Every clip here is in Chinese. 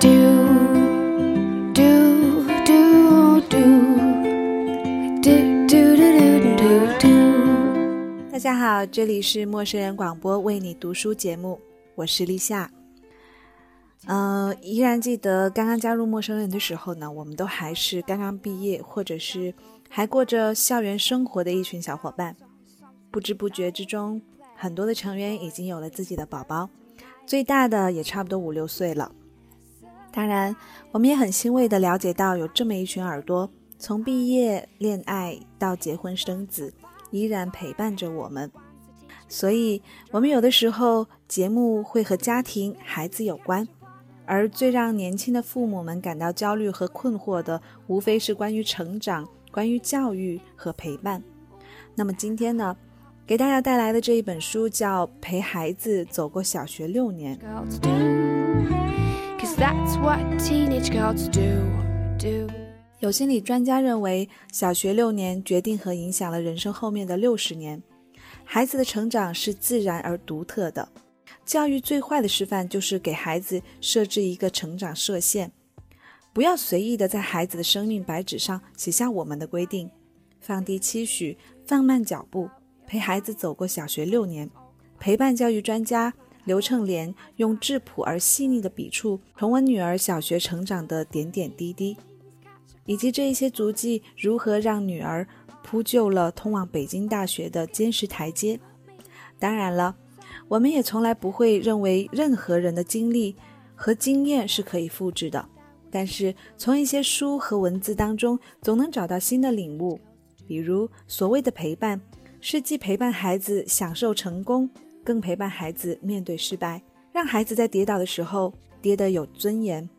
Do do do do do do do do do 大家好，这里是陌生人广播为你读书节目，我是立夏。嗯，依然记得刚刚加入陌生人的时候呢，我们都还是刚刚毕业，或者是还过着校园生活的一群小伙伴。不知不觉之中，很多的成员已经有了自己的宝宝，最大的也差不多五六岁了。当然，我们也很欣慰地了解到，有这么一群耳朵，从毕业、恋爱到结婚生子，依然陪伴着我们。所以，我们有的时候节目会和家庭、孩子有关，而最让年轻的父母们感到焦虑和困惑的，无非是关于成长、关于教育和陪伴。那么今天呢，给大家带来的这一本书叫《陪孩子走过小学六年》。That's what teenage girls do. Do. 有心理专家认为，小学六年决定和影响了人生后面的六十年。孩子的成长是自然而独特的，教育最坏的示范就是给孩子设置一个成长设限，不要随意的在孩子的生命白纸上写下我们的规定，放低期许，放慢脚步，陪孩子走过小学六年。陪伴教育专家刘称莲用质朴而细腻的笔触，重温女儿小学成长的点点滴滴。以及这一些足迹如何让女儿铺就了通往北京大学的坚实台阶。当然了，我们也从来不会认为任何人的经历和经验是可以复制的。但是从一些书和文字当中，总能找到新的领悟。比如所谓的陪伴，是既陪伴孩子享受成功，更陪伴孩子面对失败，让孩子在跌倒的时候跌得有尊严，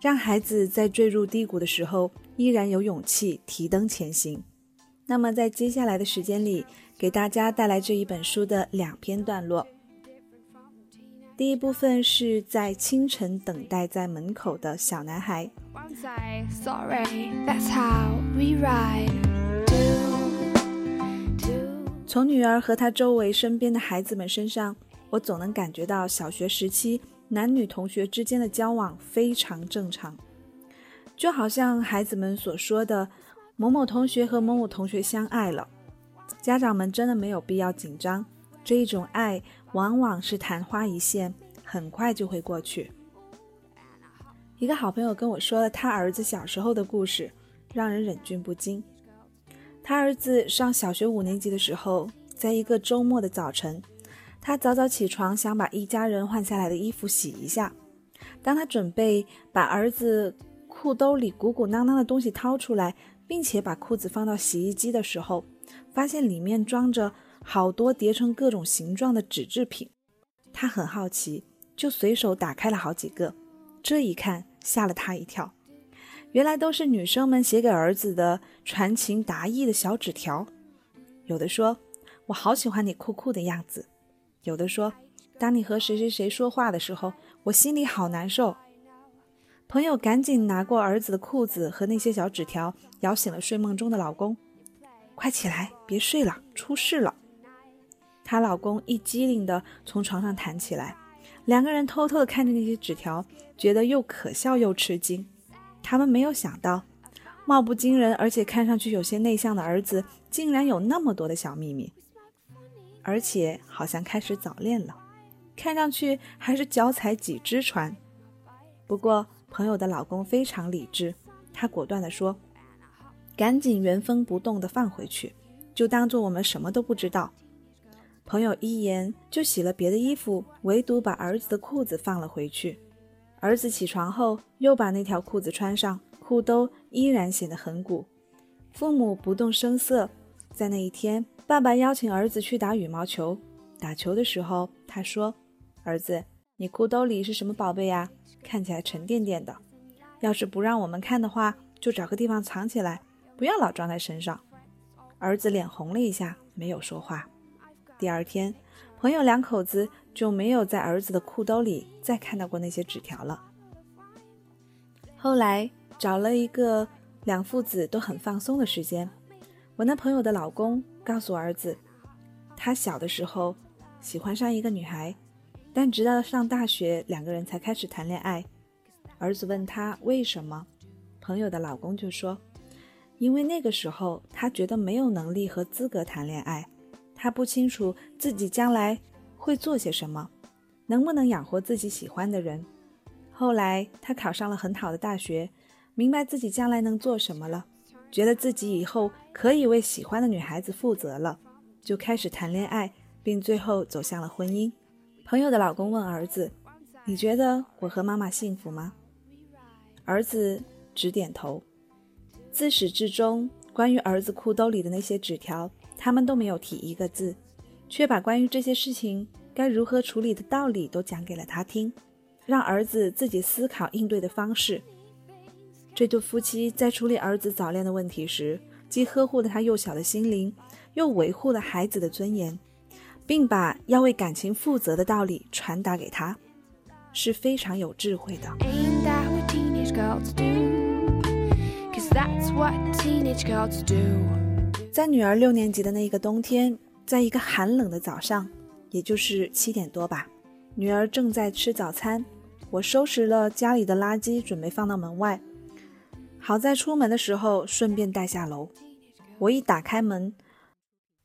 让孩子在坠入低谷的时候依然有勇气提灯前行。那么，在接下来的时间里，给大家带来这一本书的两篇段落。第一部分是在清晨等待在门口的小男孩。Sorry, that's how we ride. 从女儿和她周围身边的孩子们身上，我总能感觉到小学时期男女同学之间的交往非常正常，就好像孩子们所说的“某某同学和某某同学相爱了”，家长们真的没有必要紧张，这一种爱往往是昙花一现，很快就会过去。一个好朋友跟我说了他儿子小时候的故事，让人忍俊不禁。他儿子上小学五年级的时候，在一个周末的早晨，他早早起床，想把一家人换下来的衣服洗一下。当他准备把儿子裤兜里鼓鼓囊囊的东西掏出来，并且把裤子放到洗衣机的时候，发现里面装着好多叠成各种形状的纸制品。他很好奇，就随手打开了好几个。这一看，吓了他一跳。原来都是女生们写给儿子的传情达意的小纸条，有的说“我好喜欢你酷酷的样子”，有的说“当你和谁谁谁说话的时候，我心里好难受”。朋友赶紧拿过儿子的裤子和那些小纸条，摇醒了睡梦中的老公：“快起来，别睡了，出事了！”她老公一激灵的从床上弹起来，两个人偷偷的看着那些纸条，觉得又可笑又吃惊。他们没有想到，貌不惊人而且看上去有些内向的儿子，竟然有那么多的小秘密，而且好像开始早恋了，看上去还是脚踩几只船。不过朋友的老公非常理智，他果断地说：“赶紧原封不动地放回去，就当做我们什么都不知道。”朋友一言就洗了别的衣服，唯独把儿子的裤子放了回去。儿子起床后，又把那条裤子穿上，裤兜依然显得很鼓。父母不动声色。在那一天，爸爸邀请儿子去打羽毛球。打球的时候，他说：“儿子，你裤兜里是什么宝贝呀？看起来沉甸甸的。要是不让我们看的话，就找个地方藏起来，不要老装在身上。”儿子脸红了一下，没有说话。第二天，朋友两口子就没有在儿子的裤兜里再看到过那些纸条了。后来找了一个两父子都很放松的时间，我那朋友的老公告诉儿子，他小的时候喜欢上一个女孩，但直到上大学，两个人才开始谈恋爱。儿子问他为什么，朋友的老公就说：“因为那个时候他觉得没有能力和资格谈恋爱，他不清楚自己将来会做些什么，能不能养活自己喜欢的人。后来他考上了很好的大学，明白自己将来能做什么了，觉得自己以后可以为喜欢的女孩子负责了，就开始谈恋爱，并最后走向了婚姻。”朋友的老公问儿子：“你觉得我和妈妈幸福吗？”儿子只点头。自始至终，关于儿子裤兜里的那些纸条，他们都没有提一个字，却把关于这些事情该如何处理的道理都讲给了他听，让儿子自己思考应对的方式。这对夫妻在处理儿子早恋的问题时，既呵护了他幼小的心灵，又维护了孩子的尊严。并把要为感情负责的道理传达给他，是非常有智慧的。在女儿六年级的那一个冬天，在一个寒冷的早上，也就是七点多吧，女儿正在吃早餐，我收拾了家里的垃圾，准备放到门外。好在出门的时候顺便带下楼，我一打开门。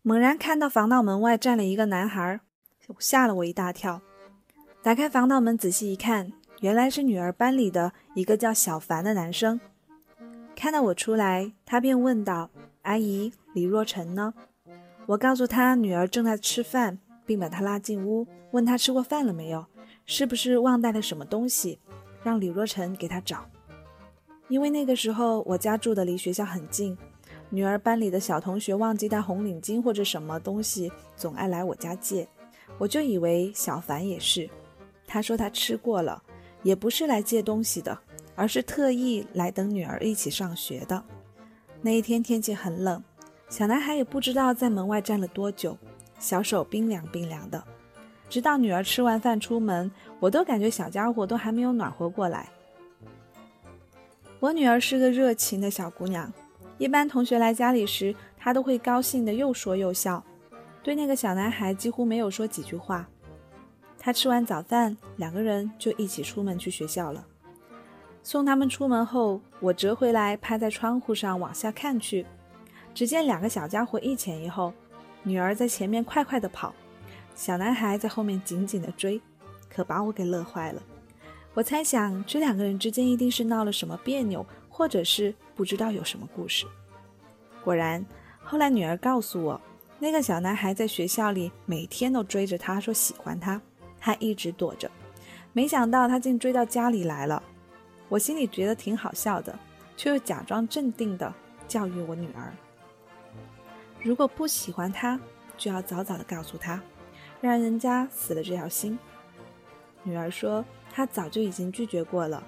猛然看到防盗门外站了一个男孩，吓了我一大跳。打开防盗门，仔细一看，原来是女儿班里的一个叫小凡的男生。看到我出来，他便问道：“阿姨，李若晨呢？”我告诉他女儿正在吃饭，并把她拉进屋，问他吃过饭了没有，是不是忘带了什么东西，让李若晨给他找。因为那个时候我家住的离学校很近。女儿班里的小同学忘记带红领巾或者什么东西，总爱来我家借，我就以为小凡也是。他说他吃过了，也不是来借东西的，而是特意来等女儿一起上学的。那一天天气很冷，小男孩也不知道在门外站了多久，小手冰凉冰凉的。直到女儿吃完饭出门，我都感觉小家伙都还没有暖和过来。我女儿是个热情的小姑娘。一般同学来家里时，她都会高兴的又说又笑，对那个小男孩几乎没有说几句话。他吃完早饭，两个人就一起出门去学校了。送他们出门后，我折回来，趴在窗户上往下看去，只见两个小家伙一前一后，女儿在前面快快的跑，小男孩在后面紧紧的追，可把我给乐坏了。我猜想，这两个人之间一定是闹了什么别扭。或者是不知道有什么故事。果然，后来女儿告诉我，那个小男孩在学校里每天都追着她说喜欢她，她一直躲着。没想到他竟追到家里来了。我心里觉得挺好笑的，却又假装镇定地教育我女儿：如果不喜欢他，就要早早的告诉他，让人家死了这条心。女儿说，她早就已经拒绝过了，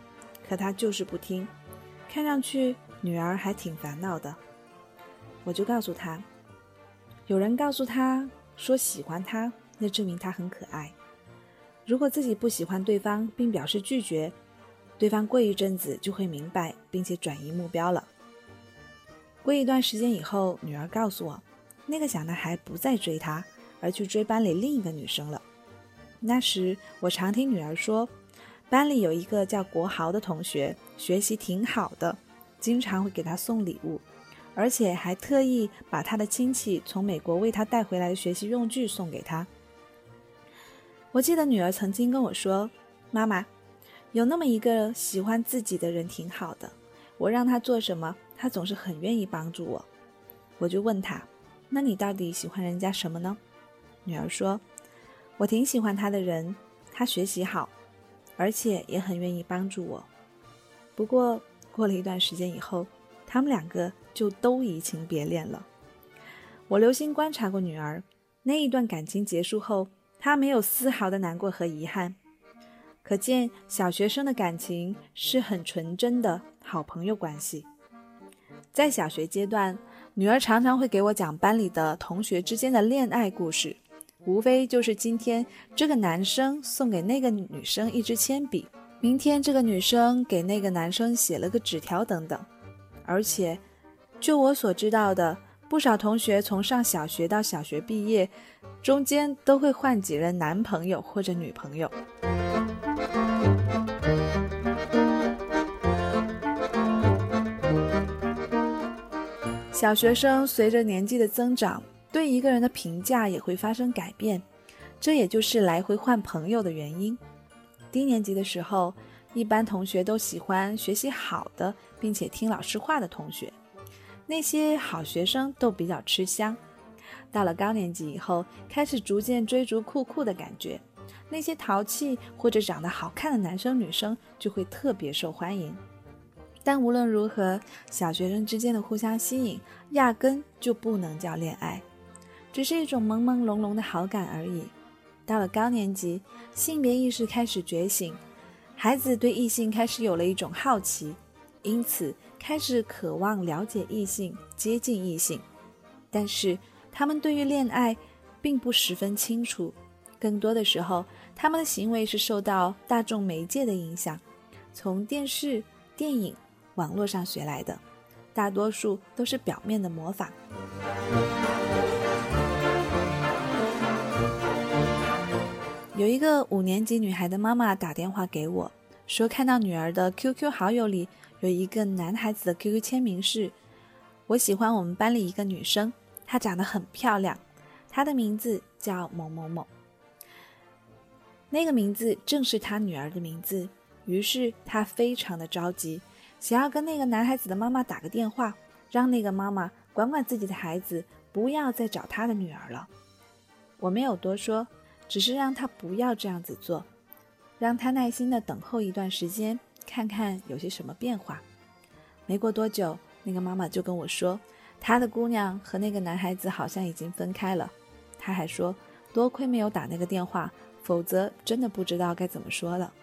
可他就是不听。看上去女儿还挺烦恼的，我就告诉她，有人告诉她说喜欢她，那证明她很可爱。如果自己不喜欢对方并表示拒绝，对方过一阵子就会明白，并且转移目标了。过一段时间以后，女儿告诉我，那个小男孩不再追她，而去追班里另一个女生了。那时我常听女儿说。班里有一个叫国豪的同学，学习挺好的，经常会给他送礼物，而且还特意把他的亲戚从美国为他带回来的学习用具送给他。我记得女儿曾经跟我说：“妈妈，有那么一个喜欢自己的人挺好的，我让他做什么，他总是很愿意帮助我。”我就问他：“那你到底喜欢人家什么呢？”女儿说：“我挺喜欢他的人，他学习好。”而且也很愿意帮助我。不过过了一段时间以后，他们两个就都移情别恋了。我留心观察过女儿，那一段感情结束后，她没有丝毫的难过和遗憾。可见小学生的感情是很纯真的好朋友关系。在小学阶段，女儿常常会给我讲班里的同学之间的恋爱故事。无非就是今天这个男生送给那个女生一支铅笔，明天这个女生给那个男生写了个纸条等等。而且，就我所知道的，不少同学从上小学到小学毕业，中间都会换几任男朋友或者女朋友。小学生随着年纪的增长，对一个人的评价也会发生改变，这也就是来回换朋友的原因。低年级的时候，一般同学都喜欢学习好的，并且听老师话的同学，那些好学生都比较吃香。到了高年级以后，开始逐渐追逐酷酷的感觉，那些淘气或者长得好看的男生女生就会特别受欢迎。但无论如何，小学生之间的互相吸引，压根就不能叫恋爱，只是一种朦朦胧胧的好感而已。到了高年级，性别意识开始觉醒，孩子对异性开始有了一种好奇，因此开始渴望了解异性、接近异性。但是他们对于恋爱并不十分清楚，更多的时候，他们的行为是受到大众媒介的影响，从电视、电影。网络上学来的，大多数都是表面的模仿。有一个五年级女孩的妈妈打电话给我，说看到女儿的 QQ 好友里有一个男孩子的 QQ 签名是：“我喜欢我们班里一个女生，她长得很漂亮，她的名字叫某某某。”那个名字正是她女儿的名字，于是她非常的着急。想要跟那个男孩子的妈妈打个电话，让那个妈妈管管自己的孩子，不要再找他的女儿了。我没有多说，只是让他不要这样子做，让他耐心的等候一段时间，看看有些什么变化。没过多久，那个妈妈就跟我说，她的姑娘和那个男孩子好像已经分开了。她还说，多亏没有打那个电话，否则真的不知道该怎么说了。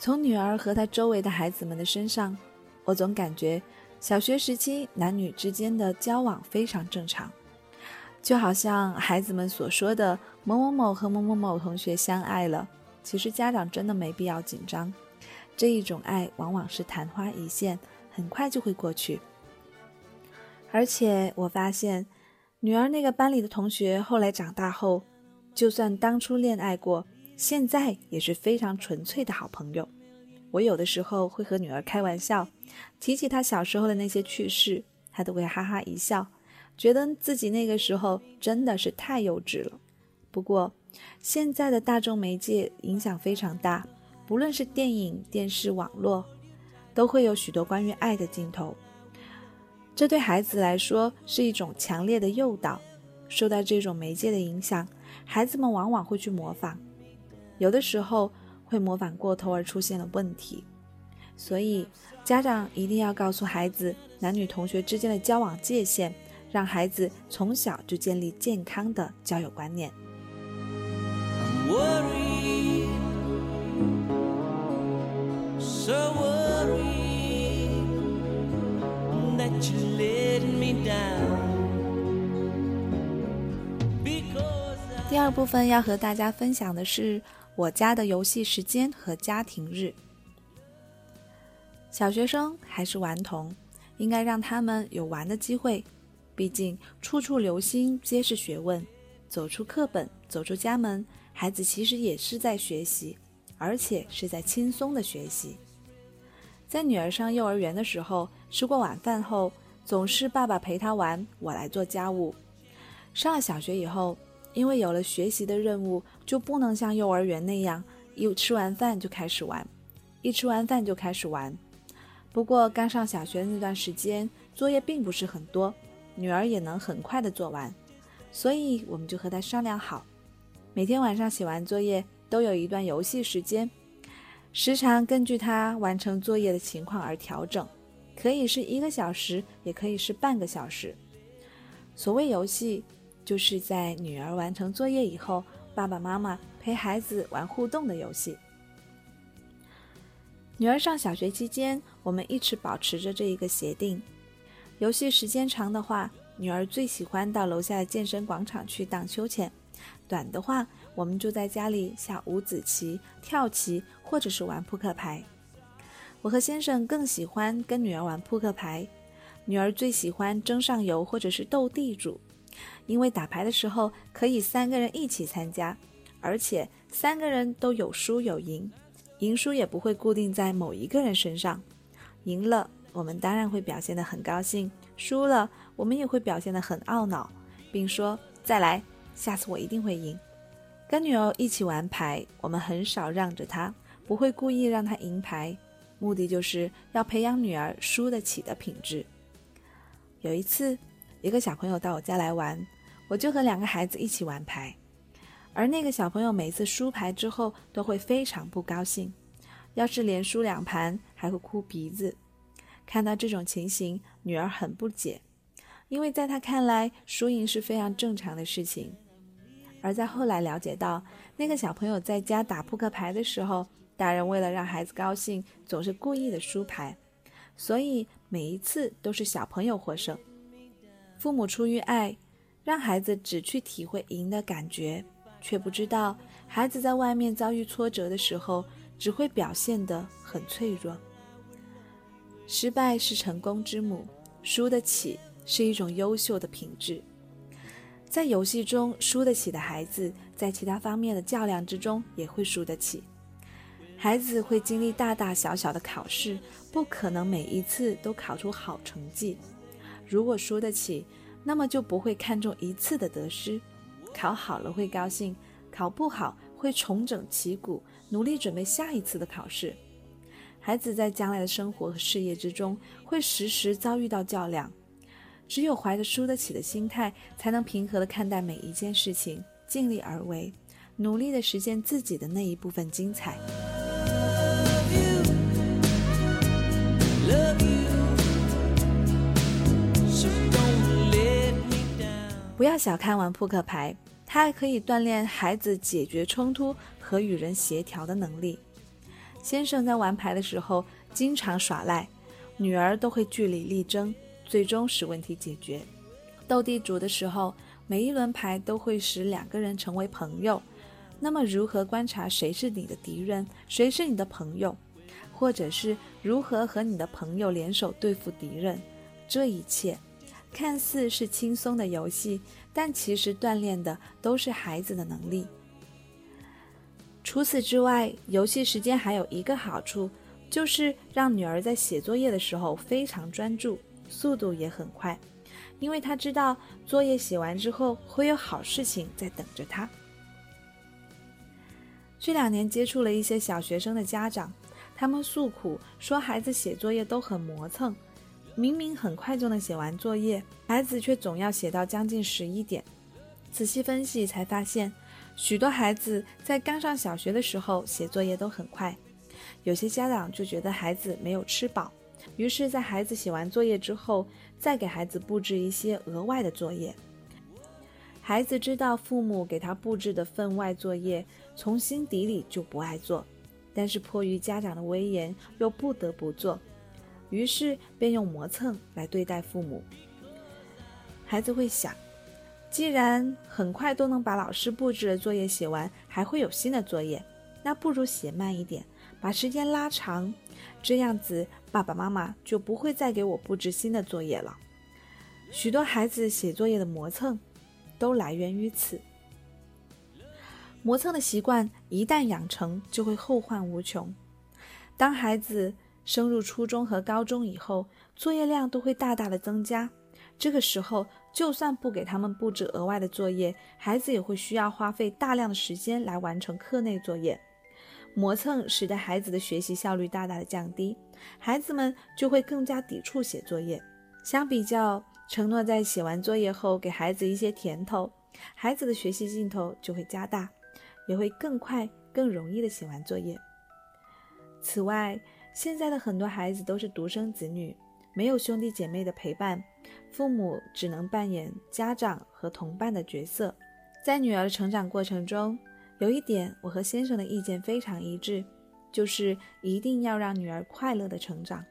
从女儿和她周围的孩子们的身上，我总感觉小学时期男女之间的交往非常正常，就好像孩子们所说的某某某和某某某同学相爱了。其实家长真的没必要紧张，这一种爱往往是昙花一现，很快就会过去。而且我发现，女儿那个班里的同学后来长大后，就算当初恋爱过。现在也是非常纯粹的好朋友。我有的时候会和女儿开玩笑，提起她小时候的那些趣事，她都会哈哈一笑，觉得自己那个时候真的是太幼稚了。不过，现在的大众媒介影响非常大，不论是电影、电视、网络，都会有许多关于爱的镜头。这对孩子来说是一种强烈的诱导。受到这种媒介的影响，孩子们往往会去模仿。有的时候会模仿过头而出现了问题，所以家长一定要告诉孩子男女同学之间的交往界限，让孩子从小就建立健康的交友观念。第二部分要和大家分享的是。我家的游戏时间和家庭日，小学生还是顽童，应该让他们有玩的机会。毕竟处处留心皆是学问，走出课本，走出家门，孩子其实也是在学习，而且是在轻松的学习。在女儿上幼儿园的时候，吃过晚饭后，总是爸爸陪她玩，我来做家务。上了小学以后。因为有了学习的任务，就不能像幼儿园那样一吃完饭就开始玩，一吃完饭就开始玩。不过刚上小学那段时间，作业并不是很多，女儿也能很快的做完，所以我们就和她商量好，每天晚上写完作业都有一段游戏时间，时常根据她完成作业的情况而调整，可以是一个小时，也可以是半个小时。所谓游戏。就是在女儿完成作业以后，爸爸妈妈陪孩子玩互动的游戏。女儿上小学期间，我们一直保持着这一个协定：游戏时间长的话，女儿最喜欢到楼下的健身广场去荡秋千；短的话，我们就在家里下五子棋、跳棋，或者是玩扑克牌。我和先生更喜欢跟女儿玩扑克牌，女儿最喜欢争上游或者是斗地主。因为打牌的时候可以三个人一起参加，而且三个人都有输有赢，赢输也不会固定在某一个人身上。赢了，我们当然会表现得很高兴，输了，我们也会表现得很懊恼，并说再来，下次我一定会赢。跟女儿一起玩牌，我们很少让着她，不会故意让她赢牌，目的就是要培养女儿输得起的品质。有一次，一个小朋友到我家来玩，我就和两个孩子一起玩牌，而那个小朋友每次输牌之后都会非常不高兴，要是连输两盘还会哭鼻子。看到这种情形，女儿很不解，因为在她看来，输赢是非常正常的事情。而在后来了解到，那个小朋友在家打扑克牌的时候，大人为了让孩子高兴，总是故意的输牌，所以每一次都是小朋友获胜。父母出于爱，让孩子只去体会赢的感觉，却不知道孩子在外面遭遇挫折的时候，只会表现得很脆弱。失败是成功之母，输得起是一种优秀的品质。在游戏中输得起的孩子，在其他方面的较量之中也会输得起。孩子会经历大大小小的考试，不可能每一次都考出好成绩。如果输得起，那么就不会看重一次的得失。考好了会高兴，考不好会重整旗鼓，努力准备下一次的考试。孩子在将来的生活和事业之中，会时时遭遇到较量。只有怀着输得起的心态，才能平和地看待每一件事情，尽力而为，努力地实现自己的那一部分精彩。不要小看玩扑克牌，它还可以锻炼孩子解决冲突和与人协调的能力。先生在玩牌的时候经常耍赖，女儿都会据理力争，最终使问题解决。斗地主的时候，每一轮牌都会使两个人成为朋友。那么，如何观察谁是你的敌人，谁是你的朋友，或者是如何和你的朋友联手对付敌人？这一切看似是轻松的游戏，但其实锻炼的都是孩子的能力。除此之外，游戏时间还有一个好处，就是让女儿在写作业的时候非常专注，速度也很快，因为她知道作业写完之后会有好事情在等着她。这两年接触了一些小学生的家长，他们诉苦说孩子写作业都很磨蹭，明明很快就能写完作业，孩子却总要写到将近十一点。仔细分析才发现。许多孩子在刚上小学的时候写作业都很快，有些家长就觉得孩子没有吃饱，于是，在孩子写完作业之后，再给孩子布置一些额外的作业。孩子知道父母给他布置的分外作业，从心底里就不爱做，但是迫于家长的威严，又不得不做，于是便用磨蹭来对待父母。孩子会想。既然很快都能把老师布置的作业写完，还会有新的作业，那不如写慢一点，把时间拉长，这样子爸爸妈妈就不会再给我布置新的作业了。许多孩子写作业的磨蹭，都来源于此。磨蹭的习惯一旦养成，就会后患无穷。当孩子升入初中和高中以后，作业量都会大大的增加。这个时候，就算不给他们布置额外的作业，孩子也会需要花费大量的时间来完成课内作业。磨蹭使得孩子的学习效率大大的降低，孩子们就会更加抵触写作业。相比较，承诺在写完作业后给孩子一些甜头，孩子的学习劲头就会加大，也会更快、更容易的写完作业。此外，现在的很多孩子都是独生子女。没有兄弟姐妹的陪伴，父母只能扮演家长和同伴的角色。在女儿的成长过程中，有一点我和先生的意见非常一致，就是一定要让女儿快乐的成长。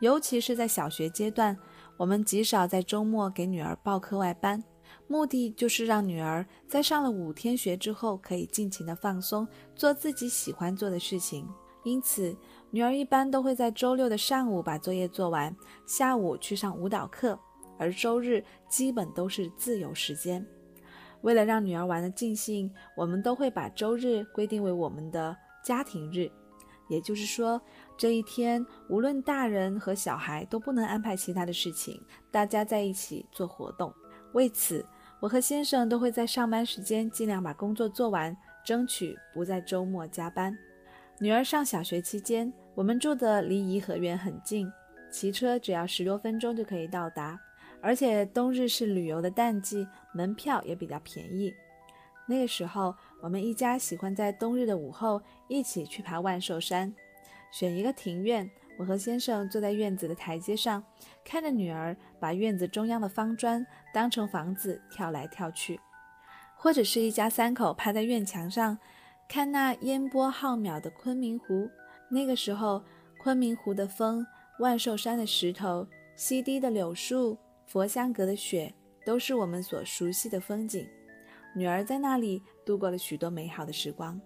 尤其是在小学阶段，我们极少在周末给女儿报课外班，目的就是让女儿在上了五天学之后，可以尽情的放松，做自己喜欢做的事情。因此。女儿一般都会在周六的上午把作业做完，下午去上舞蹈课，而周日基本都是自由时间。为了让女儿玩得尽兴，我们都会把周日规定为我们的家庭日，也就是说，这一天无论大人和小孩都不能安排其他的事情，大家在一起做活动。为此，我和先生都会在上班时间尽量把工作做完，争取不在周末加班。女儿上小学期间，我们住的离颐和园很近，骑车只要十多分钟就可以到达，而且冬日是旅游的淡季，门票也比较便宜。那个时候，我们一家喜欢在冬日的午后一起去爬万寿山。选一个庭院，我和先生坐在院子的台阶上，看着女儿把院子中央的方砖当成房子跳来跳去；或者是一家三口趴在院墙上，看那烟波浩渺的昆明湖。那个时候，昆明湖的风、万寿山的石头、西堤的柳树、佛香阁的雪，都是我们所熟悉的风景。女儿在那里度过了许多美好的时光。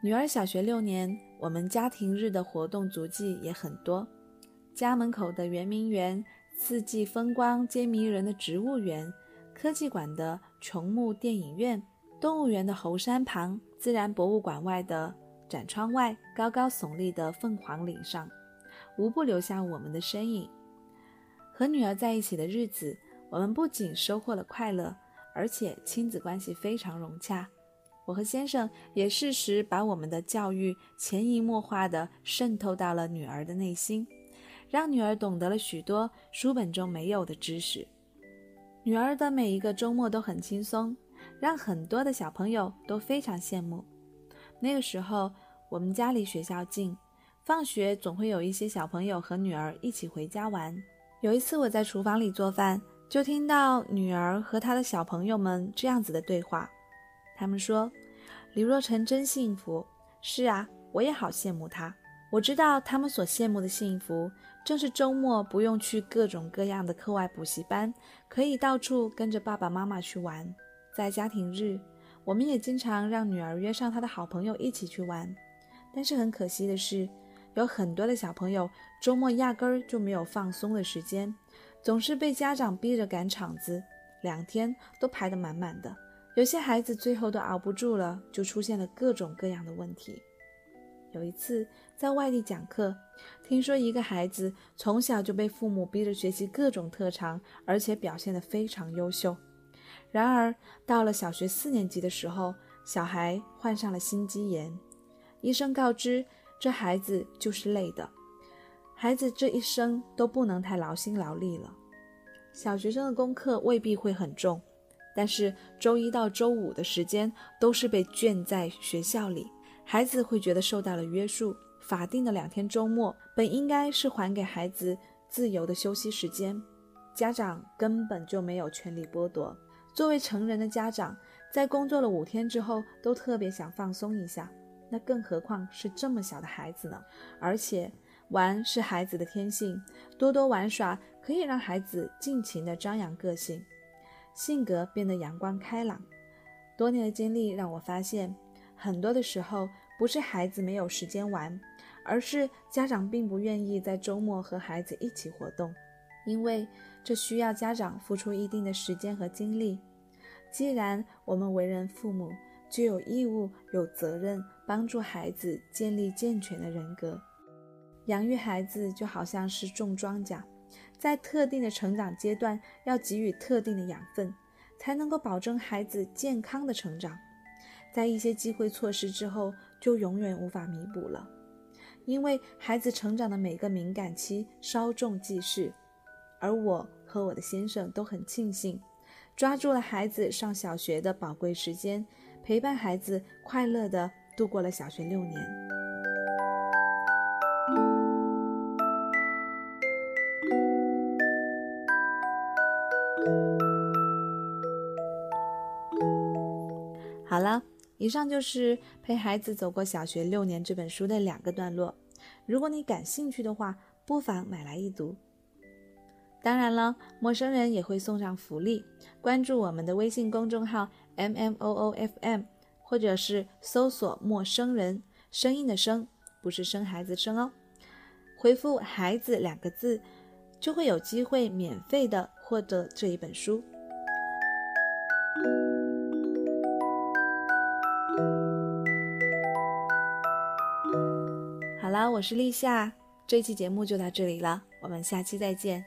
女儿小学六年，我们家庭日的活动足迹也很多。家门口的圆明园，四季风光皆迷人的植物园，科技馆的琼木电影院，动物园的猴山旁，自然博物馆外的展窗外，高高耸立的凤凰岭上，无不留下我们的身影。和女儿在一起的日子，我们不仅收获了快乐。而且亲子关系非常融洽，我和先生也适时把我们的教育潜移默化地渗透到了女儿的内心，让女儿懂得了许多书本中没有的知识。女儿的每一个周末都很轻松，让很多的小朋友都非常羡慕。那个时候，我们家离学校近，放学总会有一些小朋友和女儿一起回家玩。有一次，我在厨房里做饭。就听到女儿和她的小朋友们这样子的对话，他们说：“李若晨真幸福。”是啊，我也好羡慕她。我知道他们所羡慕的幸福，正是周末不用去各种各样的课外补习班，可以到处跟着爸爸妈妈去玩。在家庭日，我们也经常让女儿约上她的好朋友一起去玩。但是很可惜的是，有很多的小朋友周末压根儿就没有放松的时间。总是被家长逼着赶场子，两天都排得满满的。有些孩子最后都熬不住了，就出现了各种各样的问题。有一次在外地讲课，听说一个孩子从小就被父母逼着学习各种特长，而且表现得非常优秀。然而到了小学四年级的时候，小孩患上了心肌炎，医生告知这孩子就是累的。孩子这一生都不能太劳心劳力了。小学生的功课未必会很重，但是周一到周五的时间都是被圈在学校里，孩子会觉得受到了约束。法定的两天周末本应该是还给孩子自由的休息时间，家长根本就没有权利剥夺。作为成人的家长，在工作了五天之后，都特别想放松一下，那更何况是这么小的孩子呢？而且。玩是孩子的天性，多多玩耍可以让孩子尽情的张扬个性，性格变得阳光开朗。多年的经历让我发现，很多的时候不是孩子没有时间玩，而是家长并不愿意在周末和孩子一起活动，因为这需要家长付出一定的时间和精力。既然我们为人父母，就有义务、有责任帮助孩子建立健全的人格。养育孩子就好像是种庄稼，在特定的成长阶段要给予特定的养分，才能够保证孩子健康的成长。在一些机会错失之后，就永远无法弥补了。因为孩子成长的每个敏感期稍纵即逝，而我和我的先生都很庆幸，抓住了孩子上小学的宝贵时间，陪伴孩子快乐的度过了小学六年。好了，以上就是陪孩子走过小学六年这本书的两个段落。如果你感兴趣的话，不妨买来一读。当然了，陌生人也会送上福利，关注我们的微信公众号 M M O O F M，或者是搜索“陌生人”，声音的声，不是生孩子生哦。回复“孩子”两个字，就会有机会免费的获得这一本书。我是立夏，这期节目就到这里了，我们下期再见。